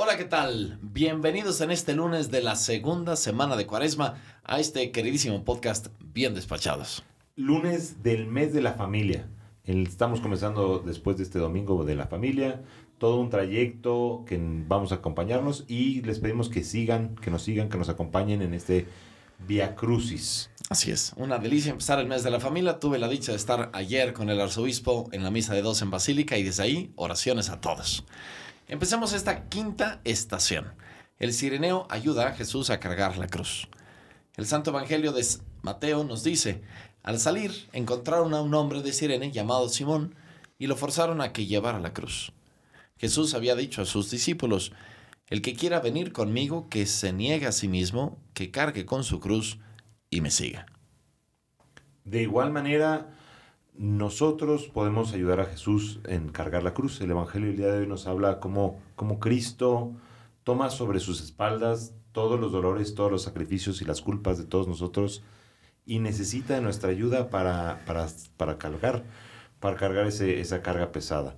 Hola, ¿qué tal? Bienvenidos en este lunes de la segunda semana de Cuaresma a este queridísimo podcast Bien Despachados. Lunes del mes de la familia. Estamos comenzando después de este domingo de la familia, todo un trayecto que vamos a acompañarnos y les pedimos que sigan, que nos sigan, que nos acompañen en este Via Crucis. Así es, una delicia empezar el mes de la familia. Tuve la dicha de estar ayer con el arzobispo en la misa de dos en Basílica y desde ahí oraciones a todos. Empecemos esta quinta estación. El sireneo ayuda a Jesús a cargar la cruz. El Santo Evangelio de Mateo nos dice, al salir encontraron a un hombre de Sirene llamado Simón y lo forzaron a que llevara la cruz. Jesús había dicho a sus discípulos, el que quiera venir conmigo, que se niegue a sí mismo, que cargue con su cruz y me siga. De igual manera, nosotros podemos ayudar a Jesús en cargar la cruz. El Evangelio del día de hoy nos habla cómo, cómo Cristo toma sobre sus espaldas todos los dolores, todos los sacrificios y las culpas de todos nosotros y necesita de nuestra ayuda para, para, para cargar, para cargar ese, esa carga pesada.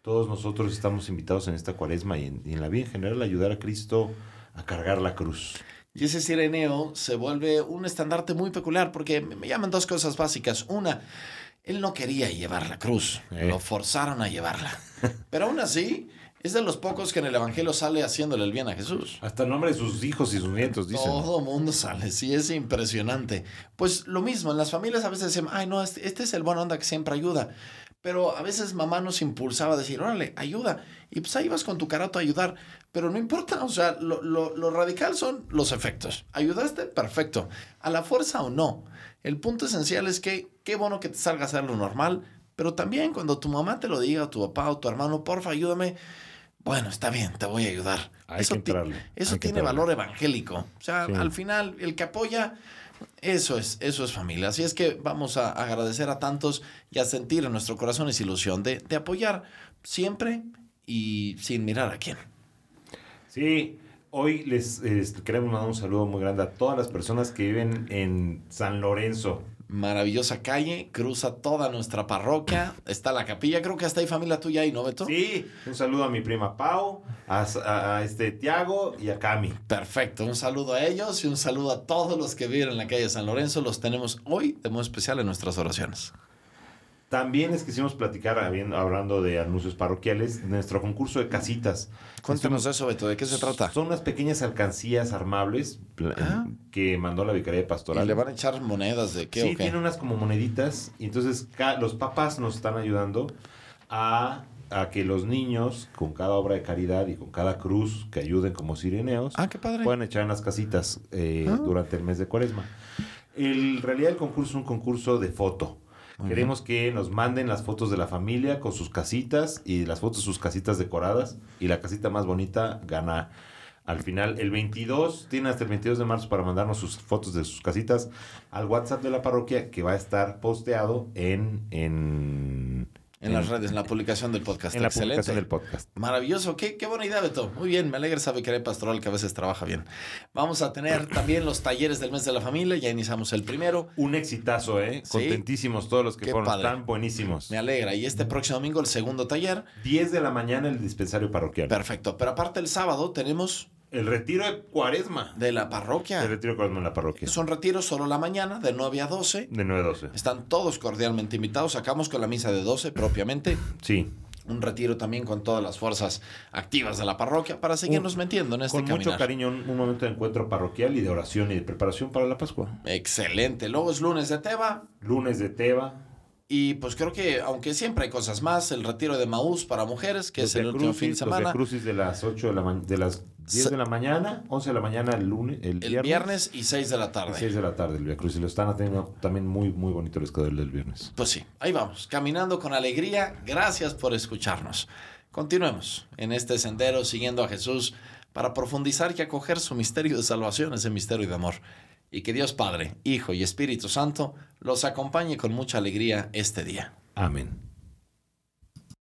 Todos nosotros estamos invitados en esta cuaresma y en, y en la vida en general a ayudar a Cristo a cargar la cruz. Y ese sireneo se vuelve un estandarte muy peculiar porque me llaman dos cosas básicas. Una, él no quería llevar la cruz, Eh. lo forzaron a llevarla. Pero aún así, es de los pocos que en el Evangelio sale haciéndole el bien a Jesús. Hasta el nombre de sus hijos y sus nietos, dicen. Todo mundo sale, sí, es impresionante. Pues lo mismo, en las familias a veces decimos, ay, no, este, este es el buen onda que siempre ayuda. Pero a veces mamá nos impulsaba a decir, órale, ayuda. Y pues ahí vas con tu carato a ayudar. Pero no importa, o sea, lo, lo- lo radical son los efectos. ¿Ayudaste? Perfecto. A la fuerza o no. El punto esencial es que qué bueno que te salga a hacer lo normal. Pero también cuando tu mamá te lo diga, o tu papá o tu hermano, porfa, ayúdame. Bueno, está bien, te voy a ayudar. Hay eso que ti- entrarle, eso hay que tiene valor evangélico. O sea, Sí. al final, el que apoya, eso es, eso es familia. Así es que vamos a agradecer a tantos y a sentir en nuestro corazón esa ilusión de, de apoyar siempre y sin mirar a quién. Sí, hoy les, este, queremos mandar un saludo muy grande a todas las personas que viven en San Lorenzo. Maravillosa calle, cruza toda nuestra parroquia, está la capilla, creo que hasta hay familia tuya ahí, ¿no, Beto? Sí, un saludo a mi prima Pau, a, a- a este Tiago y a Cami. Perfecto, un saludo a ellos y un saludo a todos los que viven en la calle San Lorenzo. Los tenemos hoy de modo especial en nuestras oraciones. También les quisimos platicar, habiendo- hablando de anuncios parroquiales, nuestro concurso de casitas. Cuéntanos eso, Beto, ¿de qué se trata? Son unas pequeñas alcancías armables pla- Ah. que mandó la Vicaría ¿Y Pastoral. le van a echar monedas de qué sí, o qué? tiene unas como moneditas y entonces los papás nos están ayudando a, a que los niños con cada obra de caridad y con cada cruz que ayuden como sireneos Ah, qué padre. puedan echar en las casitas eh, Ah. durante el mes de cuaresma. En realidad el concurso es un concurso de foto. Queremos que nos manden las fotos de la familia con sus casitas y las fotos de sus casitas decoradas y la casita más bonita gana al final. El 22, tiene hasta el 22 de marzo para mandarnos sus fotos de sus casitas al WhatsApp de la parroquia que va a estar posteado en, en, En las redes, en la publicación del podcast. en la Excelente. publicación del podcast. Maravilloso, qué, qué buena idea, Beto. Muy bien, me alegra esa Vicaría Pastoral que a veces trabaja bien. Vamos a tener también los talleres del mes de la familia, ya iniciamos el primero. Un exitazo, ¿eh? Sí. Contentísimos todos los que Qué fueron, padre. están buenísimos. Me alegra. Y este próximo domingo el segundo taller. 10 de la mañana el dispensario parroquial. Perfecto. Pero aparte el sábado tenemos El retiro de cuaresma. de la parroquia. El retiro de cuaresma en la parroquia. Son retiros solo la mañana, de 9 a 12. De 9 a 12. Están todos cordialmente invitados. Sacamos con la misa de 12 propiamente. Sí. Un retiro también con todas las fuerzas activas de la parroquia para seguirnos metiendo en este Con caminar. mucho cariño, un, un momento de encuentro parroquial y de oración y de preparación para la Pascua. Excelente. Luego es lunes de Teba. Lunes de Teba. Y pues creo que, aunque siempre hay cosas más, el retiro de Maús para mujeres, que es el último fin de semana. Los Crucis de las 8 de la de las 10 Se- de la mañana, 11 de la mañana el lunes, el, El viernes, y 6 de la y tarde. 6 de la tarde el Via Crucis. Lo están teniendo también muy, muy bonito el escadero del viernes. Pues sí, ahí vamos, caminando con alegría. Gracias por escucharnos. Continuemos en este sendero siguiendo a Jesús para profundizar y acoger su misterio de salvación, ese misterio de amor. Y que Dios Padre, Hijo y Espíritu Santo los acompañe con mucha alegría este día. Amén.